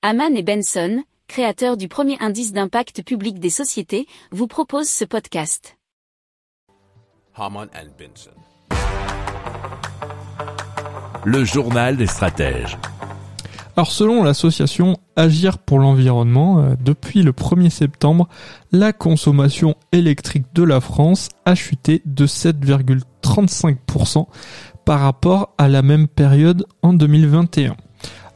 Haman et Benson, créateurs du premier indice d'impact public des sociétés, vous proposent ce podcast. Haman and Benson. Le journal des stratèges. Alors selon l'association Agir pour l'environnement, euh, depuis le 1er septembre, la consommation électrique de la France a chuté de 7,35% par rapport à la même période en 2021.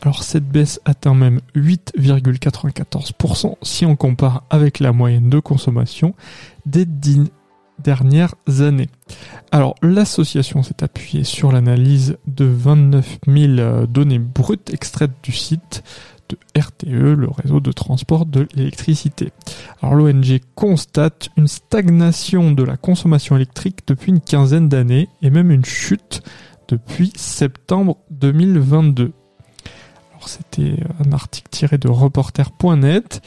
Alors cette baisse atteint même 8,94% si on compare avec la moyenne de consommation des dix dernières années. Alors l'association s'est appuyée sur l'analyse de 29 000 données brutes extraites du site de RTE, le réseau de transport de l'électricité. Alors l'ONG constate une stagnation de la consommation électrique depuis une quinzaine d'années et même une chute depuis septembre 2022 c'était un article tiré de reporter.net.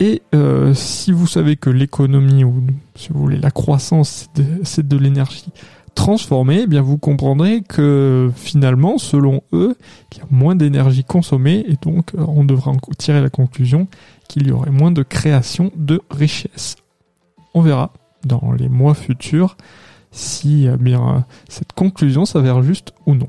Et euh, si vous savez que l'économie, ou si vous voulez la croissance, c'est de, l'énergie transformée, eh bien vous comprendrez que finalement, selon eux, il y a moins d'énergie consommée et donc euh, on devra en tirer la conclusion qu'il y aurait moins de création de richesse. On verra dans les mois futurs si eh bien cette conclusion s'avère juste ou non.